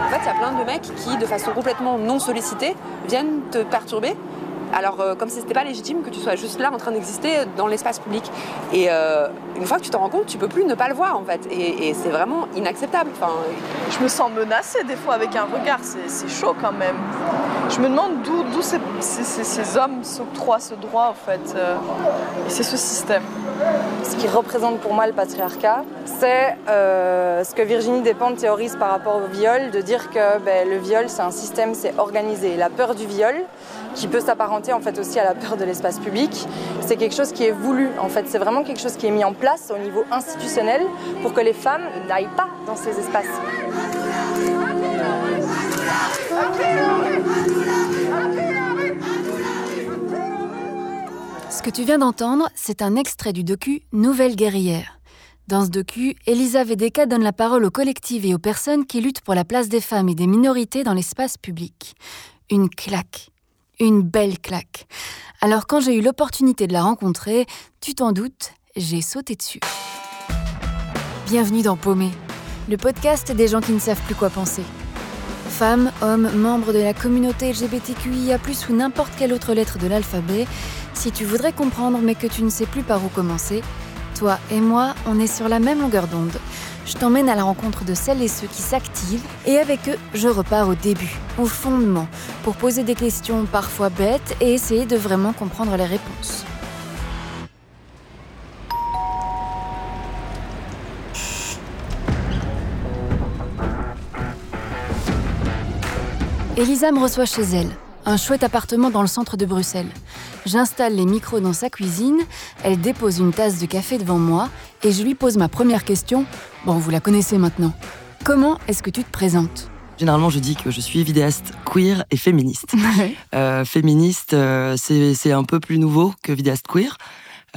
En fait, il y a plein de mecs qui, de façon complètement non sollicitée, viennent te perturber alors, euh, comme si c'était pas légitime que tu sois juste là en train d'exister dans l'espace public. Et euh, une fois que tu t'en rends compte, tu peux plus ne pas le voir en fait. Et, c'est vraiment inacceptable. Enfin, je me sens menacée des fois avec un regard, c'est chaud quand même. Je me demande d'où ces, ces, hommes s'octroient ce droit en fait. Euh, et c'est ce système. Ce qui représente pour moi le patriarcat, c'est ce que Virginie Despentes théorise par rapport au viol, de dire que ben, le viol c'est un système, c'est organisé. La peur du viol, qui peut s'apparenter en fait aussi à la peur de l'espace public. C'est quelque chose qui est voulu en fait, c'est vraiment quelque chose qui est mis en place au niveau institutionnel pour que les femmes n'aillent pas dans ces espaces. Ce que tu viens d'entendre, c'est un extrait du docu Nouvelle guerrière. Dans ce docu, Elisa Vedeka donne la parole aux collectives et aux personnes qui luttent pour la place des femmes et des minorités dans l'espace public. Une claque. Une belle claque. Alors quand j'ai eu l'opportunité de la rencontrer, tu t'en doutes, j'ai sauté dessus. Bienvenue dans Paumé, le podcast des gens qui ne savent plus quoi penser. Femmes, hommes, membres de la communauté LGBTQIA+, ou n'importe quelle autre lettre de l'alphabet, si tu voudrais comprendre mais que tu ne sais plus par où commencer, toi et moi, on est sur la même longueur d'onde je t'emmène à la rencontre de celles et ceux qui s'activent et avec eux, je repars au début, au fondement, pour poser des questions parfois bêtes et essayer de vraiment comprendre les réponses. Elisa me reçoit chez elle, un chouette appartement dans le centre de Bruxelles. J'installe les micros dans sa cuisine, elle dépose une tasse de café devant moi et je lui pose ma première question. Bon, vous la connaissez maintenant. Comment est-ce que tu te présentes? Généralement, je dis que je suis vidéaste queer et féministe. Euh, féministe, euh, c'est un peu plus nouveau que vidéaste queer.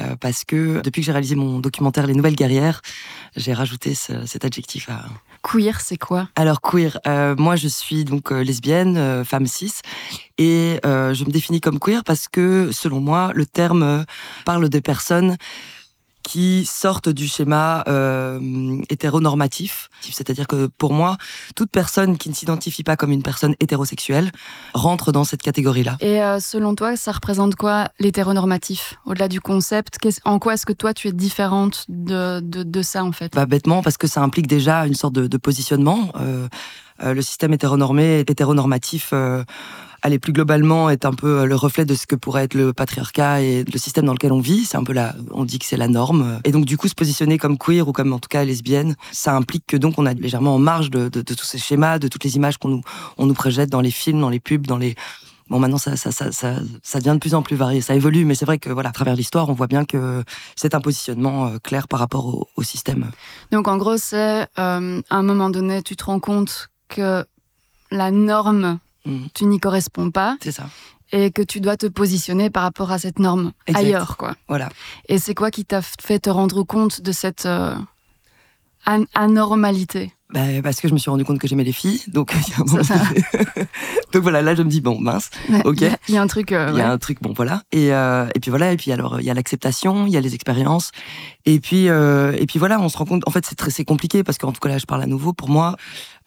Euh, parce que depuis que j'ai réalisé mon documentaire Les Nouvelles Guerrières, j'ai rajouté cet adjectif à, Queer, c'est quoi? Alors queer, euh, moi je suis donc euh, lesbienne, femme cis, et je me définis comme queer parce que selon moi le terme parle des personnes qui sortent du schéma euh, hétéronormatif. C'est-à-dire que pour moi, toute personne qui ne s'identifie pas comme une personne hétérosexuelle rentre dans cette catégorie-là. Et euh, selon toi, ça représente quoi l'hétéronormatif? Au-delà du concept, en quoi est-ce que toi tu es différente de, de, de ça en fait? Bah, Bêtement, parce que ça implique déjà une sorte de, de positionnement. Euh le système hétéronormé, hétéronormatif aller plus globalement est un peu euh, le reflet de ce que pourrait être le patriarcat et le système dans lequel on vit. C'est un peu là, on dit que c'est la norme. Et donc du coup, se positionner comme queer ou comme en tout cas lesbienne, ça implique que donc on a légèrement en marge de, tous ces schémas, de toutes les images qu'on nous, on nous projette dans les films, dans les pubs, dans les Bon, maintenant, ça, ça, ça, ça, devient de plus en plus varié, ça évolue, mais c'est vrai que, voilà, à travers l'histoire, on voit bien que c'est un positionnement euh, clair par rapport au, système. Donc, en gros, c'est, euh, à un moment donné, tu te rends compte que la norme Mm. Tu n'y corresponds pas. C'est ça. Et que tu dois te positionner par rapport à cette norme ailleurs, quoi. Voilà. Et c'est quoi qui t'a fait te rendre compte de cette euh, anormalité? Bah, parce que je me suis rendu compte que j'aimais les filles, donc donc voilà, là je me dis bon mince, ok. Il y, a un truc. Euh, il y a un truc, bon voilà. Et euh, et puis voilà, et puis alors il y a l'acceptation, il y a les expériences, et puis euh, et puis voilà, on se rend compte. En fait, c'est très c'est compliqué parce qu'en tout cas là, je parle à nouveau. Pour moi,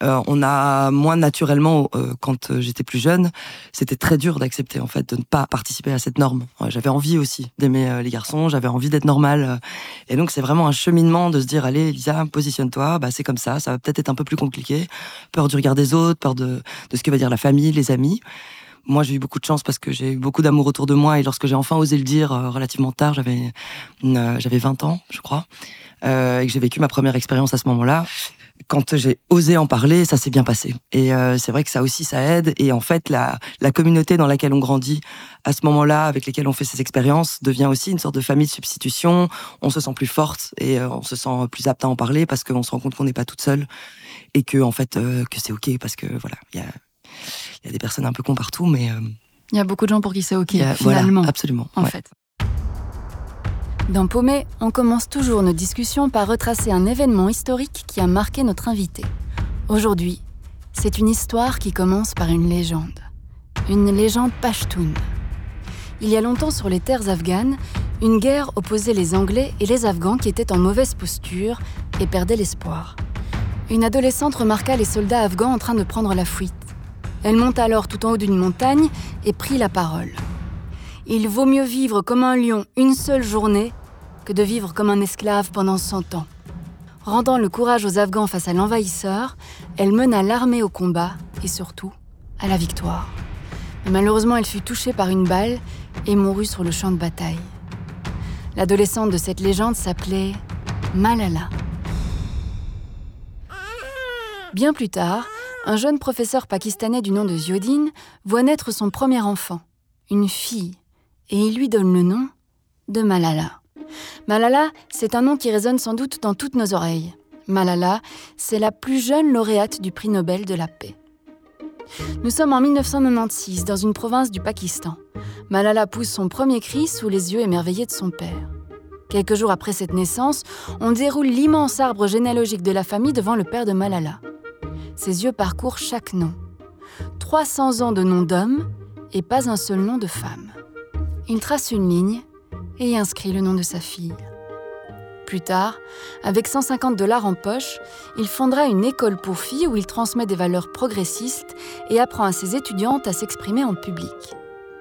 on a moins naturellement quand j'étais plus jeune, c'était très dur d'accepter en fait de ne pas participer à cette norme. J'avais envie aussi d'aimer les garçons, j'avais envie d'être normale, et donc c'est vraiment un cheminement de se dire allez Lisa, positionne-toi, bah c'est comme ça, ça va peut-être être un peu plus compliqué, peur du regard des autres, peur de de ce que va dire la famille, les amis. Moi, j'ai eu beaucoup de chance parce que j'ai eu beaucoup d'amour autour de moi et lorsque j'ai enfin osé le dire euh, relativement tard, j'avais euh, j'avais 20 ans, je crois, euh, et que j'ai vécu ma première expérience à ce moment-là. Quand j'ai osé en parler, ça s'est bien passé. Et euh, c'est vrai que ça aussi, ça aide. Et en fait, la, la communauté dans laquelle on grandit à ce moment-là, avec lesquelles on fait ces expériences, devient aussi une sorte de famille de substitution. On se sent plus forte et on se sent plus apte à en parler parce qu'on se rend compte qu'on n'est pas toute seule et que en fait que c'est ok parce que voilà, il y a il y a des personnes un peu con partout, mais. Euh, il y a beaucoup de gens pour qui c'est OK, finalement. absolument. En fait. Dans Paumé, on commence toujours nos discussions par retracer un événement historique qui a marqué notre invité. Aujourd'hui, c'est une histoire qui commence par une légende. une légende pashtoun. Il y a longtemps sur les terres afghanes, une guerre opposait les Anglais et les Afghans qui étaient en mauvaise posture et perdaient l'espoir. Une adolescente remarqua les soldats afghans en train de prendre la fuite. Elle monta alors tout en haut d'une montagne et prit la parole. Il vaut mieux vivre comme un lion une seule journée que de vivre comme un esclave pendant cent ans. Rendant le courage aux Afghans face à l'envahisseur, elle mena l'armée au combat et surtout à la victoire. Malheureusement, elle fut touchée par une balle et mourut sur le champ de bataille. L'adolescente de cette légende s'appelait Malala. Bien plus tard, un jeune professeur pakistanais du nom de Ziodine voit naître son premier enfant, une fille, et il lui donne le nom de Malala. Malala, c'est un nom qui résonne sans doute dans toutes nos oreilles. Malala, c'est la plus jeune lauréate du prix Nobel de la paix. Nous sommes en 1996 dans une province du Pakistan. Malala pousse son premier cri sous les yeux émerveillés de son père. Quelques jours après cette naissance, on déroule l'immense arbre généalogique de la famille devant le père de Malala. Ses yeux parcourent chaque nom. 300 ans de noms d'hommes et pas un seul nom de femme. Il trace une ligne et y inscrit le nom de sa fille. Plus tard, avec 150 dollars en poche, il fondera une école pour filles où il transmet des valeurs progressistes et apprend à ses étudiantes à s'exprimer en public.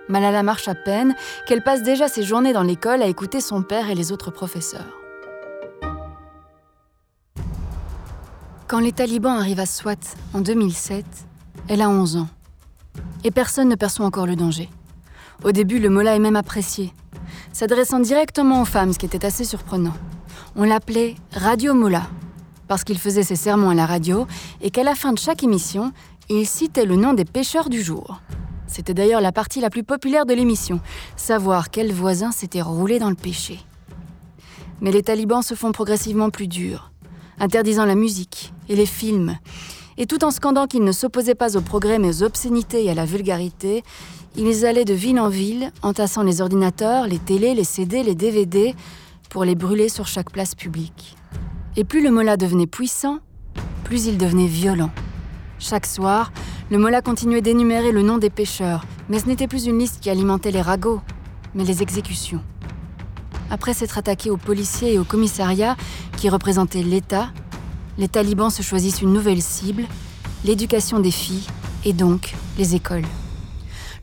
Malala marche à peine qu'elle passe déjà ses journées dans l'école à écouter son père et les autres professeurs. Quand les talibans arrivent à Swat en 2007, elle a 11 ans. Et personne ne perçoit encore le danger. Au début, le Mollah est même apprécié, s'adressant directement aux femmes, ce qui était assez surprenant. On l'appelait Radio Mollah, parce qu'il faisait ses sermons à la radio et qu'à la fin de chaque émission, il citait le nom des pêcheurs du jour. C'était d'ailleurs la partie la plus populaire de l'émission, savoir quel voisin s'était roulé dans le péché. Mais les talibans se font progressivement plus durs, interdisant la musique et les films. Et tout en scandant qu'ils ne s'opposaient pas au progrès mais aux obscénités et à la vulgarité, ils allaient de ville en ville, entassant les ordinateurs, les télés, les CD, les DVD, pour les brûler sur chaque place publique. Et plus le Mollah devenait puissant, plus il devenait violent. Chaque soir, le Mollah continuait d'énumérer le nom des pêcheurs, mais ce n'était plus une liste qui alimentait les ragots, mais les exécutions. Après s'être attaqué aux policiers et aux commissariats qui représentaient l'État, les talibans se choisissent une nouvelle cible, l'éducation des filles et donc les écoles.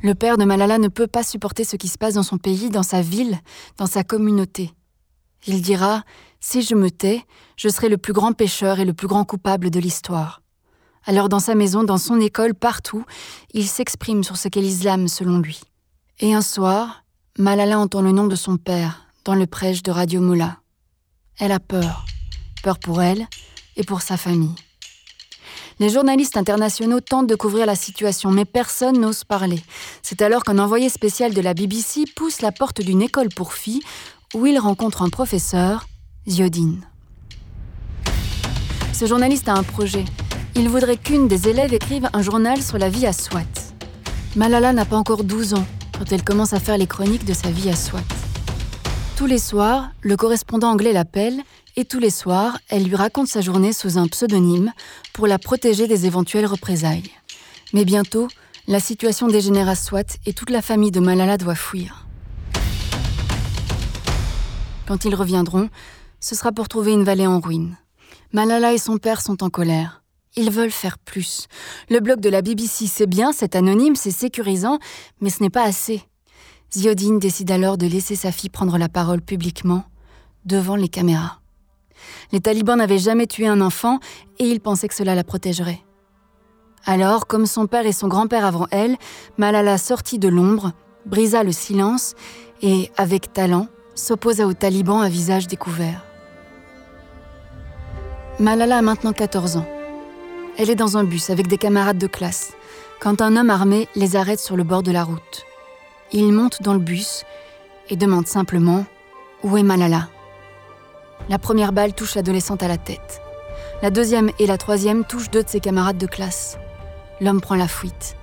Le père de Malala ne peut pas supporter ce qui se passe dans son pays, dans sa ville, dans sa communauté. Il dira Si je me tais, je serai le plus grand pécheur et le plus grand coupable de l'histoire. Alors, dans sa maison, dans son école, partout, il s'exprime sur ce qu'est l'islam selon lui. Et un soir, Malala entend le nom de son père dans le prêche de Radio Moula. Elle a peur. Peur pour elle et pour sa famille. Les journalistes internationaux tentent de couvrir la situation, mais personne n'ose parler. C'est alors qu'un envoyé spécial de la BBC pousse la porte d'une école pour filles où il rencontre un professeur, Ziodine. Ce journaliste a un projet. Il voudrait qu'une des élèves écrive un journal sur la vie à Swat. Malala n'a pas encore 12 ans quand elle commence à faire les chroniques de sa vie à Swat. Tous les soirs, le correspondant anglais l'appelle et tous les soirs, elle lui raconte sa journée sous un pseudonyme pour la protéger des éventuelles représailles. Mais bientôt, la situation dégénère à Swat et toute la famille de Malala doit fuir. Quand ils reviendront, ce sera pour trouver une vallée en ruine. Malala et son père sont en colère. Ils veulent faire plus. Le blog de la BBC, c'est bien, c'est anonyme, c'est sécurisant, mais ce n'est pas assez. Ziodine décide alors de laisser sa fille prendre la parole publiquement, devant les caméras. Les talibans n'avaient jamais tué un enfant et ils pensaient que cela la protégerait. Alors, comme son père et son grand-père avant elle, Malala sortit de l'ombre, brisa le silence et, avec talent, s'opposa aux talibans à visage découvert. Malala a maintenant 14 ans. Elle est dans un bus avec des camarades de classe quand un homme armé les arrête sur le bord de la route. Il monte dans le bus et demande simplement Où est Malala? La première balle touche l'adolescente à la tête. La deuxième et la troisième touchent deux de ses camarades de classe. L'homme prend la fuite.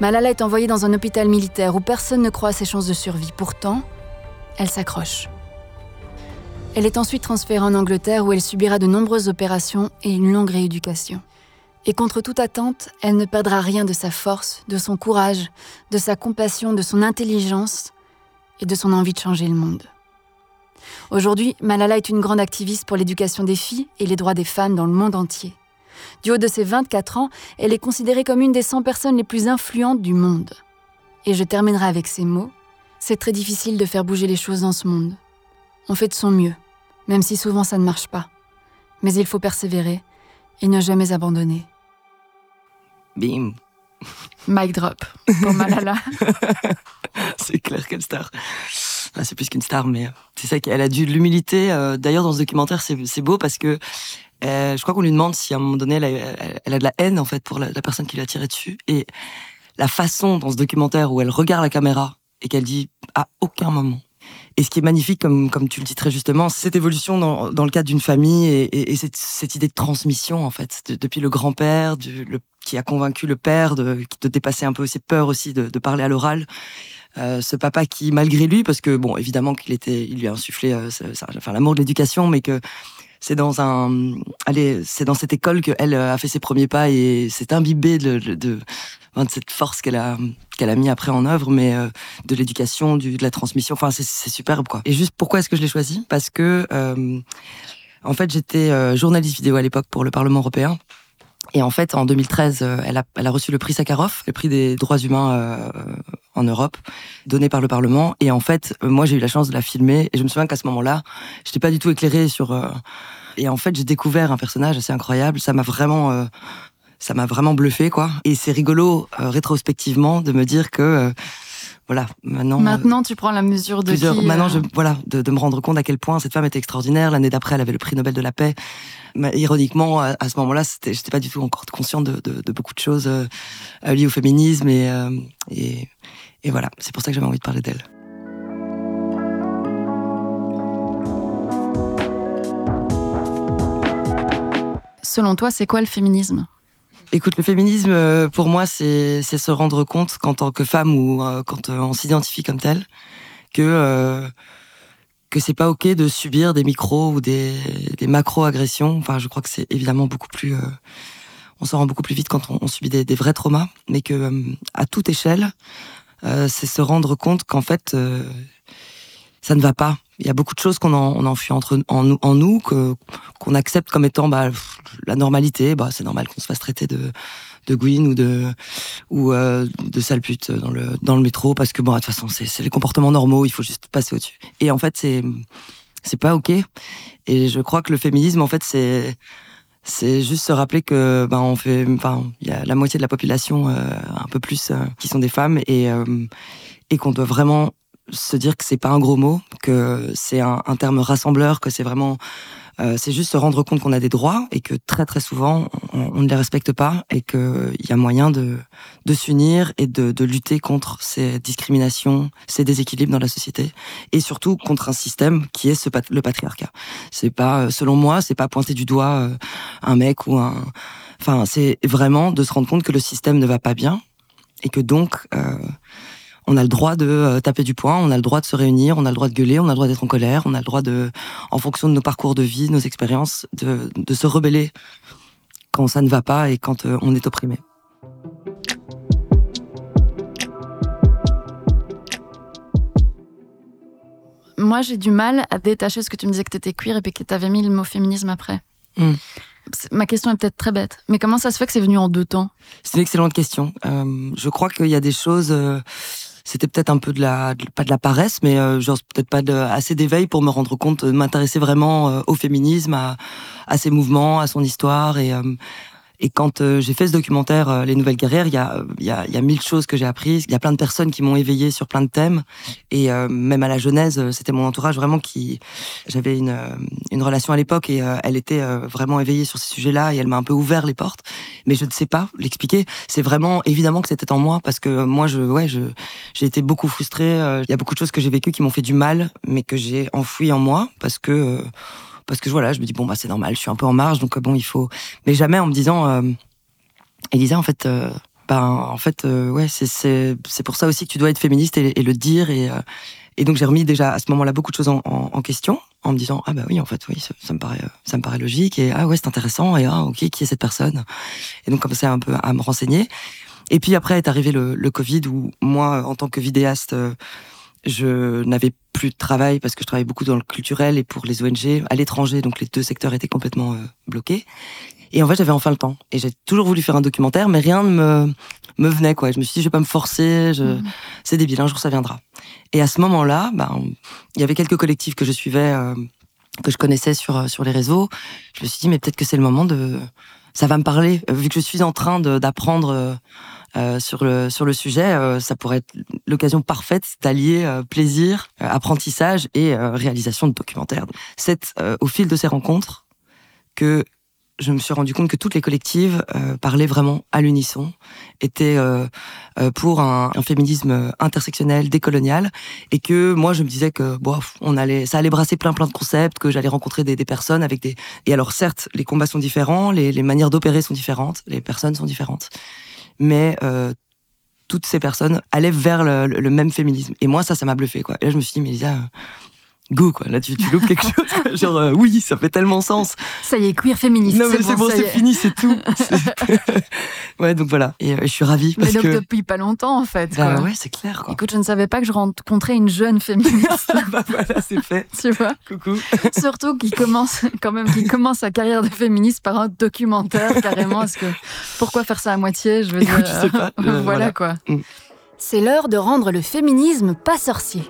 Malala est envoyée dans un hôpital militaire où personne ne croit à ses chances de survie. Pourtant, elle s'accroche. Elle est ensuite transférée en Angleterre où elle subira de nombreuses opérations et une longue rééducation. Et contre toute attente, elle ne perdra rien de sa force, de son courage, de sa compassion, de son intelligence et de son envie de changer le monde. Aujourd'hui, Malala est une grande activiste pour l'éducation des filles et les droits des femmes dans le monde entier. Du haut de ses 24 ans, elle est considérée comme une des 100 personnes les plus influentes du monde. Et je terminerai avec ces mots. C'est très difficile de faire bouger les choses dans ce monde. On fait de son mieux, même si souvent ça ne marche pas. Mais il faut persévérer et ne jamais abandonner. Bim. Mic drop pour Malala. c'est clair quelle star. C'est plus qu'une star, mais c'est ça qu'elle a dû de l'humilité. Euh, d'ailleurs, dans ce documentaire, c'est beau parce que euh, je crois qu'on lui demande si à un moment donné, elle a, elle a, de la haine en fait pour la, personne qui lui a tiré dessus. Et la façon dans ce documentaire où elle regarde la caméra et qu'elle dit à aucun moment. Et ce qui est magnifique, comme, comme tu le dis très justement, c'est cette évolution dans, dans le cadre d'une famille et, et, cette, cette, idée de transmission, en fait, depuis le grand-père, qui a convaincu le père de, de dépasser un peu ses peurs aussi, de, de parler à l'oral. Euh, ce papa qui, malgré lui, parce que bon, évidemment qu'il était, il lui a insufflé, euh, enfin l'amour de l'éducation, mais que c'est dans un, allez, c'est dans cette école qu'elle euh, a fait ses premiers pas et c'est imbibé de, de, de, cette force qu'elle a, qu'elle a mis après en œuvre, mais euh, de l'éducation, de la transmission. Enfin, c'est superbe quoi. Et juste pourquoi est-ce que je l'ai choisi Parce que euh, en fait, j'étais journaliste vidéo à l'époque pour le Parlement européen. Et en fait, en 2013, elle a, elle a reçu le prix Sakharov, le prix des droits humains en Europe, donné par le Parlement. Et en fait, moi, j'ai eu la chance de la filmer. Et je me souviens qu'à ce moment-là, je n'étais pas du tout éclairée sur. Euh, et en fait, j'ai découvert un personnage assez incroyable. Ça m'a vraiment, euh, ça m'a vraiment bluffé, quoi. Et c'est rigolo euh, rétrospectivement de me dire que voilà, maintenant. Maintenant, tu prends la mesure de plusieurs, Maintenant, je, voilà, de, de, me rendre compte à quel point cette femme était extraordinaire. L'année d'après, elle avait le prix Nobel de la paix. Mais, ironiquement, à, ce moment-là, j'étais pas du tout encore consciente de, de, de beaucoup de choses euh, liées au féminisme et, et et voilà, c'est pour ça que j'avais envie de parler d'elle. Selon toi, c'est quoi le féminisme? Écoute, le féminisme, euh, pour moi, c'est se rendre compte qu'en tant que femme ou euh, quand euh, on s'identifie comme telle, que que c'est pas ok de subir des micros ou des, des macro-agressions. Enfin, je crois que c'est évidemment beaucoup plus. on s'en rend beaucoup plus vite quand on, subit des, des, vrais traumas, mais que à toute échelle, euh, c'est se rendre compte qu'en fait, euh, ça ne va pas. Il y a beaucoup de choses qu'on en, on enfuit entre en, nous, qu'on accepte comme étant bah, la normalité. Bah, c'est normal qu'on se fasse traiter de de Gwyn ou de ou euh, de sale pute dans le dans le métro parce que bon de toute façon c'est les comportements normaux. Il faut juste passer au-dessus. Et en fait c'est c'est pas ok. Et je crois que le féminisme en fait c'est c'est juste se rappeler que ben on fait enfin il y a la moitié de la population euh, un peu plus euh, qui sont des femmes et et qu'on doit vraiment se dire que c'est pas un gros mot que c'est un, un, terme rassembleur que c'est vraiment euh, c'est juste se rendre compte qu'on a des droits et que très très souvent on, ne les respecte pas et qu'il y a moyen de, de s'unir et de, de, lutter contre ces discriminations, ces déséquilibres dans la société et surtout contre un système qui est ce, le patriarcat. C'est pas, euh, selon moi, c'est pas pointer du doigt euh, un mec ou un, enfin c'est vraiment de se rendre compte que le système ne va pas bien et que donc euh, on a le droit de euh, taper du poing, on a le droit de se réunir, on a le droit de gueuler, on a le droit d'être en colère, on a le droit de, en fonction de nos parcours de vie, nos expériences, de, de se rebeller quand ça ne va pas et quand euh, on est opprimé. Moi, j'ai du mal à détacher ce que tu me disais que tu étais queer et que tu avais mis le mot féminisme après. Hmm. Ma question est peut-être très bête, mais comment ça se fait que c'est venu en deux temps? C'est une excellente question. Euh, je crois qu'il y a des choses c'était peut-être un peu de la pas de la paresse mais euh, genre peut-être pas assez d'éveil pour me rendre compte de m'intéresser vraiment euh, au féminisme à, à ses mouvements à son histoire et euh, et quand euh, j'ai fait ce documentaire, euh, Les Nouvelles Guerrières, il y a, y, y a mille choses que j'ai apprises. Il y a plein de personnes qui m'ont éveillé sur plein de thèmes. Et euh, même à la Genèse, c'était mon entourage vraiment qui... J'avais une, une relation à l'époque et elle était vraiment éveillée sur ces sujets-là et elle m'a un peu ouvert les portes. Mais je ne sais pas l'expliquer. C'est vraiment évidemment que c'était en moi parce que moi, je, ouais, je, j'ai été beaucoup frustrée. Il y a beaucoup de choses que j'ai vécues qui m'ont fait du mal, mais que j'ai enfoui en moi parce que parce que voilà, je me dis bon bah c'est normal, je suis un peu en marge, donc bon il faut, mais jamais en me disant, euh, Elisa en fait, euh, ben en fait euh, ouais c'est pour ça aussi que tu dois être féministe et, le dire et euh, et donc j'ai remis déjà à ce moment-là beaucoup de choses en, question en me disant ah bah oui en fait oui ça, me paraît ça me paraît logique et ah ouais c'est intéressant et ah ok qui est cette personne? Et donc commencer un peu à me renseigner. Et puis après est arrivé le Covid où moi en tant que vidéaste je n'avais plus de travail parce que je travaillais beaucoup dans le culturel et pour les ONG à l'étranger donc les deux secteurs étaient complètement bloqués et en fait j'avais enfin le temps et j'ai toujours voulu faire un documentaire mais rien ne me me venait quoi. Je me suis dit je vais pas me forcer, je... Mhm. c'est débile, un jour ça viendra. Et à ce moment-là, ben, il y avait quelques collectifs que je suivais, euh, que je connaissais sur euh, sur les réseaux. Je me suis dit mais peut-être que c'est le moment de, ça va me parler euh, vu que je suis en train d'apprendre. Euh, sur le sur le sujet, ça pourrait être l'occasion parfaite d'allier plaisir, apprentissage et réalisation de documentaires. C'est au fil de ces rencontres que je me suis rendu compte que toutes les collectives euh, parlaient vraiment à l'unisson, étaient euh, euh, pour un, féminisme intersectionnel, décolonial, et que moi je me disais que on allait, ça allait brasser plein plein de concepts, que j'allais rencontrer des, personnes avec des. Et alors certes, les combats sont différents, les, les manières d'opérer sont différentes, les personnes sont différentes, mais toutes ces personnes allaient vers le, le, même féminisme. Et moi ça, ça m'a bluffé quoi. Et là je me suis dit, mais Lisa go quoi. Là tu, tu loupes quelque chose genre euh, oui ça fait tellement sens. Ça y est queer féministe non mais c'est bon, c'est fini c'est tout. Ouais donc voilà. Et euh, je suis ravie parce mais donc que depuis pas longtemps en fait bah, ouais c'est clair quoi. Écoute je ne savais pas que je rencontrais une jeune féministe. Bah voilà c'est fait. Tu vois. Coucou. Surtout qui commence quand même qui commence sa carrière de féministe par un documentaire carrément parce que pourquoi faire ça à moitié je veux écoute, dire je sais pas. Euh, voilà, quoi. Mm. c'est l'heure de rendre le féminisme pas sorcier.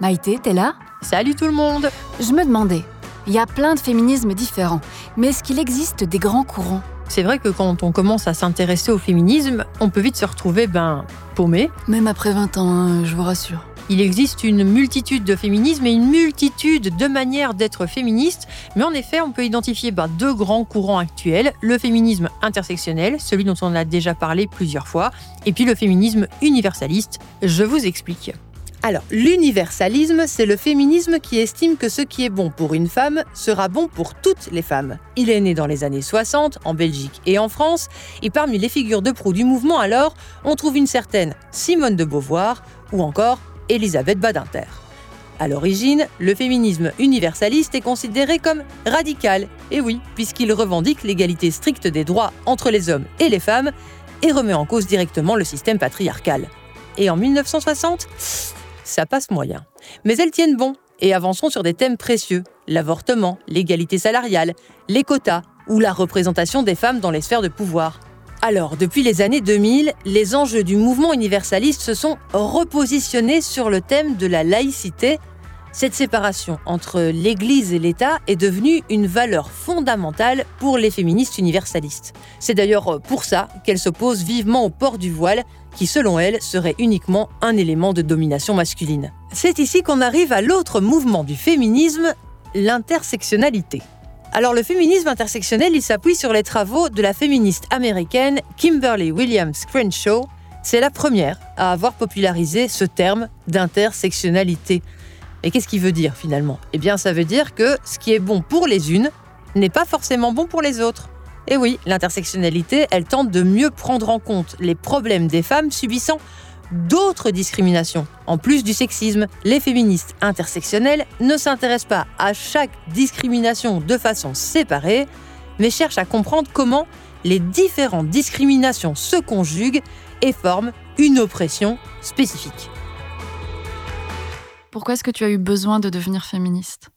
Maïté, t'es là? Salut tout le monde Je me demandais, il y a plein de féminismes différents, mais est-ce qu'il existe des grands courants? C'est vrai que quand on commence à s'intéresser au féminisme, on peut vite se retrouver, ben, paumé. Même après 20 ans, hein, je vous rassure. Il existe une multitude de féminismes et une multitude de manières d'être féministe, mais en effet, on peut identifier ben, deux grands courants actuels, le féminisme intersectionnel, celui dont on a déjà parlé plusieurs fois, et puis le féminisme universaliste. Je vous explique. Alors, l'universalisme, c'est le féminisme qui estime que ce qui est bon pour une femme sera bon pour toutes les femmes. Il est né dans les années 60, en Belgique et en France, et parmi les figures de proue du mouvement alors, on trouve une certaine Simone de Beauvoir ou encore Elisabeth Badinter. À l'origine, le féminisme universaliste est considéré comme radical, et oui, puisqu'il revendique l'égalité stricte des droits entre les hommes et les femmes, et remet en cause directement le système patriarcal. Et en 1960, ça passe moyen. Mais elles tiennent bon et avanceront sur des thèmes précieux, l'avortement, l'égalité salariale, les quotas ou la représentation des femmes dans les sphères de pouvoir. Alors, depuis les années 2000, les enjeux du mouvement universaliste se sont repositionnés sur le thème de la laïcité. Cette séparation entre l'Église et l'État est devenue une valeur fondamentale pour les féministes universalistes. C'est d'ailleurs pour ça qu'elles s'opposent vivement au port du voile qui selon elle serait uniquement un élément de domination masculine. C'est ici qu'on arrive à l'autre mouvement du féminisme, l'intersectionnalité. Alors le féminisme intersectionnel, il s'appuie sur les travaux de la féministe américaine Kimberly Williams Crenshaw. C'est la première à avoir popularisé ce terme d'intersectionnalité. Et qu'est-ce qu'il veut dire finalement? Eh bien ça veut dire que ce qui est bon pour les unes n'est pas forcément bon pour les autres. Et oui, l'intersectionnalité, elle tente de mieux prendre en compte les problèmes des femmes subissant d'autres discriminations. En plus du sexisme, les féministes intersectionnelles ne s'intéressent pas à chaque discrimination de façon séparée, mais cherchent à comprendre comment les différentes discriminations se conjuguent et forment une oppression spécifique. Pourquoi est-ce que tu as eu besoin de devenir féministe?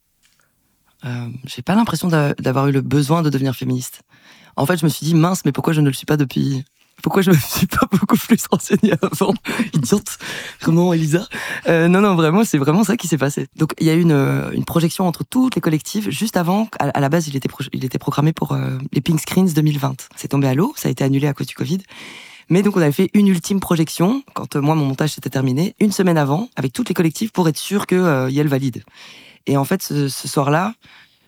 Euh, J'ai pas l'impression d'avoir eu le besoin de devenir féministe. En fait, je me suis dit, mince, mais pourquoi je ne le suis pas depuis? Pourquoi je me suis pas beaucoup plus renseignée avant? Idiote Comment, Elisa? Euh, Non, non, vraiment, c'est vraiment ça qui s'est passé. Donc, il y a eu une, euh, projection entre toutes les collectives juste avant. À, la base, il était, il était programmé pour euh, les Pink Screens 2020. C'est tombé à l'eau, ça a été annulé à cause du Covid. Mais donc, on avait fait une ultime projection quand moi, mon montage s'était terminé, une semaine avant, avec toutes les collectives pour être sûr qu'il y ait le valide. Et en fait, ce soir-là,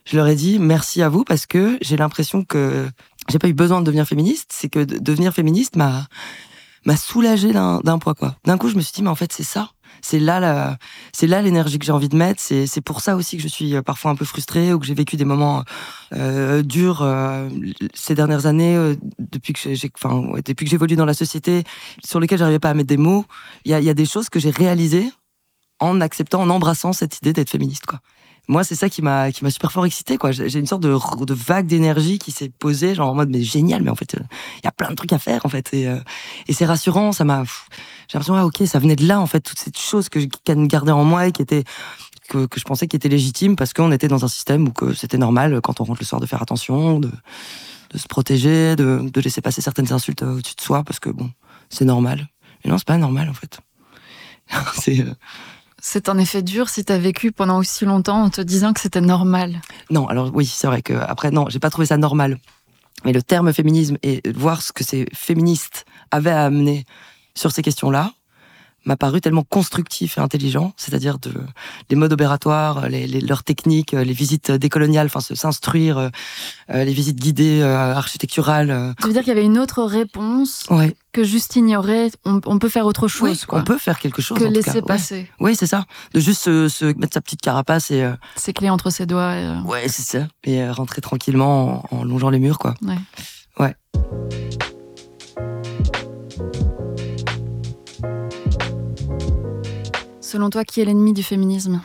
je leur ai dit merci à vous parce que j'ai l'impression que j'ai pas eu besoin de devenir féministe, c'est que de devenir féministe m'a m'a soulagé d'un poids quoi. D'un coup, je me suis dit mais en fait c'est ça, c'est là la, c'est là l'énergie que j'ai envie de mettre. C'est c'est pour ça aussi que je suis euh, parfois un peu frustrée ou que j'ai vécu des moments euh, durs euh, ces dernières années euh, depuis que j'ai, enfin depuis que j'évolue dans la société, sur lesquels j'arrivais pas à mettre des mots. Il y a, y a des choses que j'ai réalisées en acceptant, en embrassant cette idée d'être féministe quoi. Moi, c'est ça qui m'a qui m'a super fort excité quoi. J'ai une sorte de, de vague d'énergie qui s'est posée, genre en mode mais génial, mais en fait il y a plein de trucs à faire en fait et, et c'est rassurant. Ça m'a j'ai l'impression ah ok ça venait de là en fait toutes ces choses que je gardais en moi et qui étaient que, que je pensais qui étaient légitimes parce qu'on était dans un système où que c'était normal quand on rentre le soir de faire attention, de de se protéger, de, de laisser passer certaines insultes au-dessus de soi parce que bon c'est normal. Mais non c'est pas normal en fait. c'est c'est en effet dur si tu as vécu pendant aussi longtemps en te disant que c'était normal. Non, alors oui, c'est vrai que après non, j'ai pas trouvé ça normal. Mais le terme féminisme et voir ce que ces féministes avaient à amener sur ces questions-là, m'a paru tellement constructif et intelligent, c'est-à-dire de les modes opératoires, les, leurs techniques, les visites décoloniales, enfin s'instruire, euh, les visites guidées euh, architecturales. Tu veux dire qu'il y avait une autre réponse ouais. que juste ignorer on, peut faire autre chose, oui, On peut faire quelque chose. Que laisser passer. Oui, c'est ça. De juste se, mettre sa petite carapace et. Euh, Ses clés entre ses doigts. Et, Ouais, c'est ça. Et rentrer tranquillement en, en, longeant les murs, quoi. Ouais. Ouais. Selon toi, qui est l'ennemi du féminisme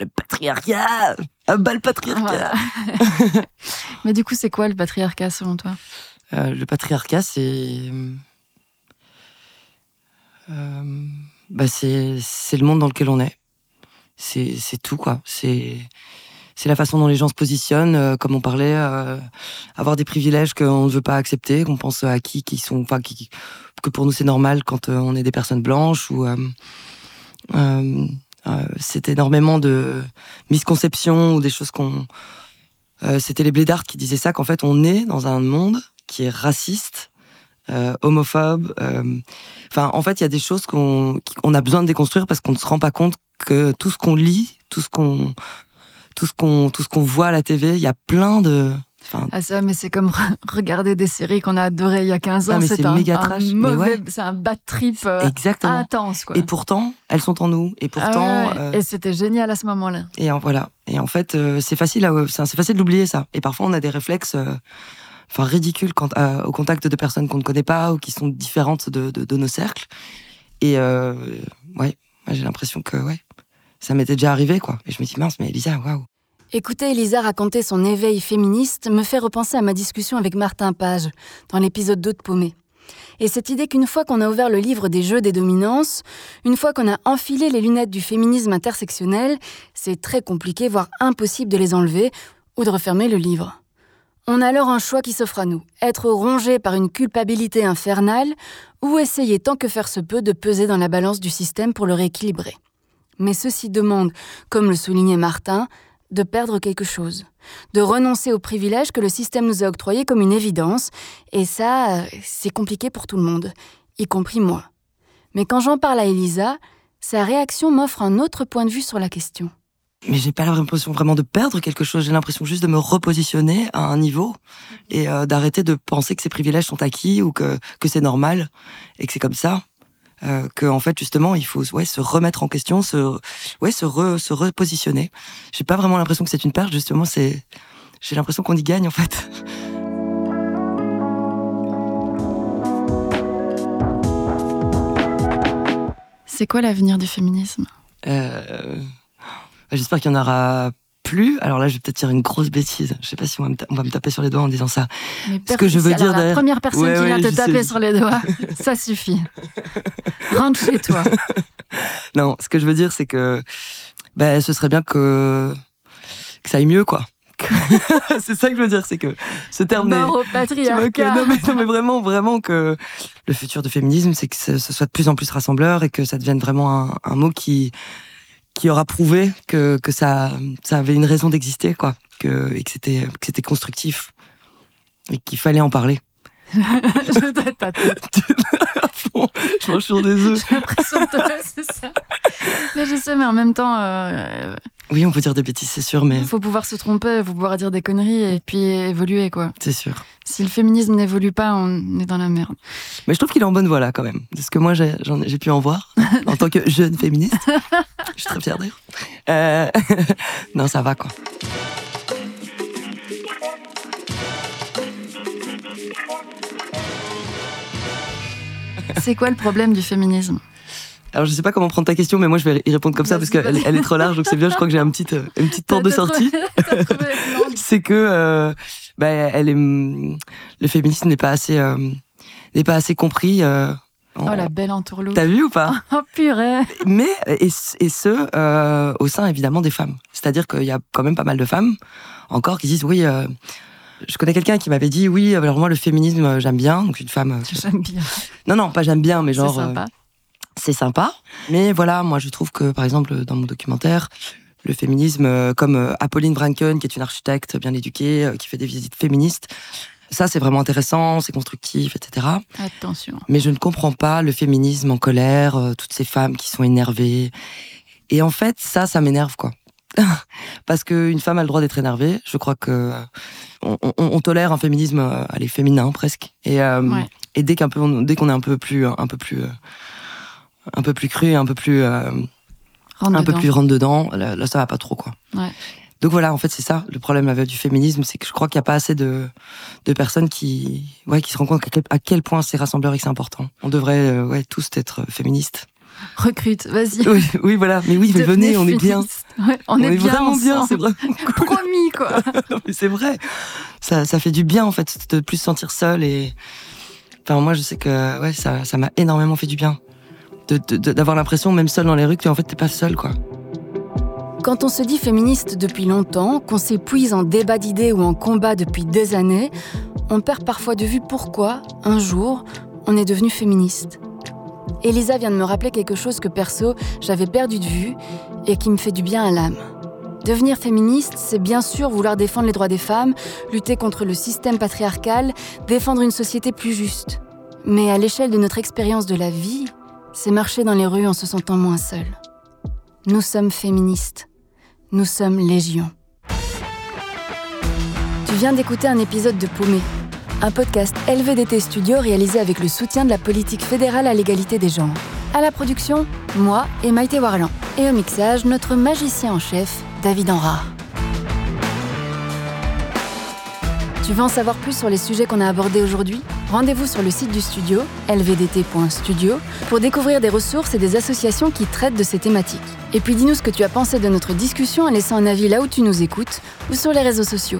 Le patriarcat Un bal patriarcat Mais du coup, c'est quoi le patriarcat selon toi euh, Le patriarcat, c'est. Euh, bah c'est le monde dans lequel on est. C'est tout, quoi. C'est c'est la façon dont les gens se positionnent, euh, comme on parlait, euh, avoir des privilèges qu'on ne veut pas accepter, qu'on pense à qui, qui sont, enfin, qui, que pour nous c'est normal quand euh, on est des personnes blanches ou euh, euh, c'était énormément de misconceptions ou des choses qu'on. Euh, c'était les blédards qui disaient ça, qu'en fait, on est dans un monde qui est raciste, homophobe. Enfin, en fait, il y a des choses qu'on a besoin de déconstruire parce qu'on ne se rend pas compte que tout ce qu'on lit, tout ce qu'on tout ce qu'on tout ce qu'on voit à la TV, il y a plein de ah ça, mais c'est comme regarder des séries qu'on a adorées il y a 15 ans. c'est un, méga trash. C'est un bad trip euh, intense. Quoi. Et pourtant, elles sont en nous. Et pourtant. Ah euh, et c'était génial à ce moment-là. Et voilà. Et en fait, euh, c'est facile, c'est facile d'oublier ça. Et parfois, on a des réflexes, enfin ridicules quand, au contact de personnes qu'on ne connaît pas ou qui sont différentes de, de, nos cercles. Et ouais, j'ai l'impression que ouais, ça m'était déjà arrivé quoi. Et je me dis mince, mais Elisa, waouh. Écouter Elisa raconter son éveil féministe me fait repenser à ma discussion avec Martin Page dans l'épisode 2 de Paumé. Et cette idée qu'une fois qu'on a ouvert le livre des jeux des dominances, une fois qu'on a enfilé les lunettes du féminisme intersectionnel, c'est très compliqué, voire impossible de les enlever ou de refermer le livre. On a alors un choix qui s'offre à nous, être rongé par une culpabilité infernale ou essayer tant que faire se peut de peser dans la balance du système pour le rééquilibrer. Mais ceci demande, comme le soulignait Martin, de perdre quelque chose, de renoncer aux privilèges que le système nous a octroyés comme une évidence, et ça, c'est compliqué pour tout le monde, y compris moi. Mais quand j'en parle à Elisa, sa réaction m'offre un autre point de vue sur la question. Mais j'ai pas l'impression vraiment de perdre quelque chose, j'ai l'impression juste de me repositionner à un niveau et euh, d'arrêter de penser que ces privilèges sont acquis ou que, que c'est normal et que c'est comme ça euh, que en fait justement il faut ouais se remettre en question, se ouais se se repositionner. J'ai pas vraiment l'impression que c'est une perte, justement c'est j'ai l'impression qu'on y gagne en fait. C'est quoi l'avenir du féminisme? Euh, J'espère qu'il y en aura plus. Alors là, je vais peut-être dire une grosse bêtise. Je sais pas si on va me, taper sur les doigts en disant ça. Mais Ce que je veux dire, la première personne qui vient te taper sur les doigts, ça suffit. Rentre chez toi. non, ce que je veux dire, c'est que ben, ce serait bien que, que ça aille mieux, quoi. c'est ça que je veux dire, c'est que ce terme Mort au patriarcat. non, mais, non, mais, vraiment, vraiment que le futur du féminisme, c'est que ce, soit de plus en plus rassembleur et que ça devienne vraiment un, un mot qui qui aura prouvé que, que ça, ça avait une raison d'exister, quoi, que, et que c'était, que c'était constructif et qu'il fallait en parler. je tête ta tête. je mange sur des œufs. J'ai l'impression de c'est ça. Mais je sais, mais en même temps. Euh, oui, on peut dire des bêtises, c'est sûr, mais. Il faut pouvoir se tromper, il faut pouvoir dire des conneries et puis évoluer, quoi. C'est sûr. Si le féminisme n'évolue pas, on est dans la merde. Mais je trouve qu'il est en bonne voie là, quand même. De ce que moi, j'ai, j'ai pu en voir, en tant que jeune féministe. je suis très fière d'ailleurs. Euh... non, ça va, quoi. C'est quoi le problème du féminisme? Alors je sais pas comment prendre ta question, mais moi je vais y répondre comme ça parce qu'elle elle est trop large, donc c'est bien. Je crois que j'ai un petit, une petite porte de sortie. c'est que euh, bah, elle est, le féminisme n'est pas assez, euh, n'est pas assez compris. Euh, oh la belle entourloupe. T'as vu ou pas? Oh purée. Mais et, et ce euh, au sein évidemment des femmes. C'est-à-dire qu'il y a quand même pas mal de femmes encore qui disent oui. Je connais quelqu'un qui m'avait dit oui, alors moi le féminisme j'aime bien, donc une femme. J'aime bien. Non non, pas j'aime bien, mais genre. C'est sympa c'est sympa. Mais voilà, moi je trouve que par exemple dans mon documentaire, le féminisme, euh, comme euh, Apolline Branken, qui est une architecte bien éduquée, euh, qui fait des visites féministes, ça c'est vraiment intéressant, c'est constructif, etc. Attention. Mais je ne comprends pas le féminisme en colère, toutes ces femmes qui sont énervées. Et en fait, ça, ça m'énerve quoi. Parce qu'une femme a le droit d'être énervée. Je crois que on, on, on tolère un féminisme, allez, féminin presque. Et, ouais. et dès qu'on est un peu plus, un peu plus un peu plus cru, un peu plus, euh, un dedans. peu plus rentre dedans. Là, là, ça va pas trop, quoi. Ouais. Donc voilà, en fait, c'est ça le problème avec du féminisme, c'est que je crois qu'il n'y a pas assez de, de personnes qui, ouais, qui se rendent compte à quel, à quel point c'est rassembleur et que c'est important. On devrait, euh, ouais, tous être féministes. Recrute, vas-y. Oui, oui, voilà. Mais oui, mais Devenez venez, on est bien. Ouais, on, On est, est bien vraiment bien, ensemble. c'est vraiment cool. Promis, quoi. mais c'est vrai. Ça, ça fait du bien, en fait, de plus se sentir seul et, enfin, moi, je sais que, ouais, ça, ça m'a énormément fait du bien. D'avoir l'impression, même seul dans les rues, que en fait, pas seul, quoi. Quand on se dit féministe depuis longtemps, qu'on s'épuise en débat d'idées ou en combat depuis des années, on perd parfois de vue pourquoi, un jour, on est devenu féministe. Elisa vient de me rappeler quelque chose que perso, j'avais perdu de vue et qui me fait du bien à l'âme. Devenir féministe, c'est bien sûr vouloir défendre les droits des femmes, lutter contre le système patriarcal, défendre une société plus juste. Mais à l'échelle de notre expérience de la vie, c'est marcher dans les rues en se sentant moins seul. Nous sommes féministes. Nous sommes Légion. Tu viens d'écouter un épisode de Paumé, un podcast LVDT Studio réalisé avec le soutien de la politique fédérale à l'égalité des genres. À la production, moi et Maïté Warlan. Et au mixage, notre magicien en chef, David Enrard. Tu veux en savoir plus sur les sujets qu'on a abordés aujourd'hui? Rendez-vous sur le site du studio, lvdt.studio, pour découvrir des ressources et des associations qui traitent de ces thématiques. Et puis dis-nous ce que tu as pensé de notre discussion en laissant un avis là où tu nous écoutes ou sur les réseaux sociaux.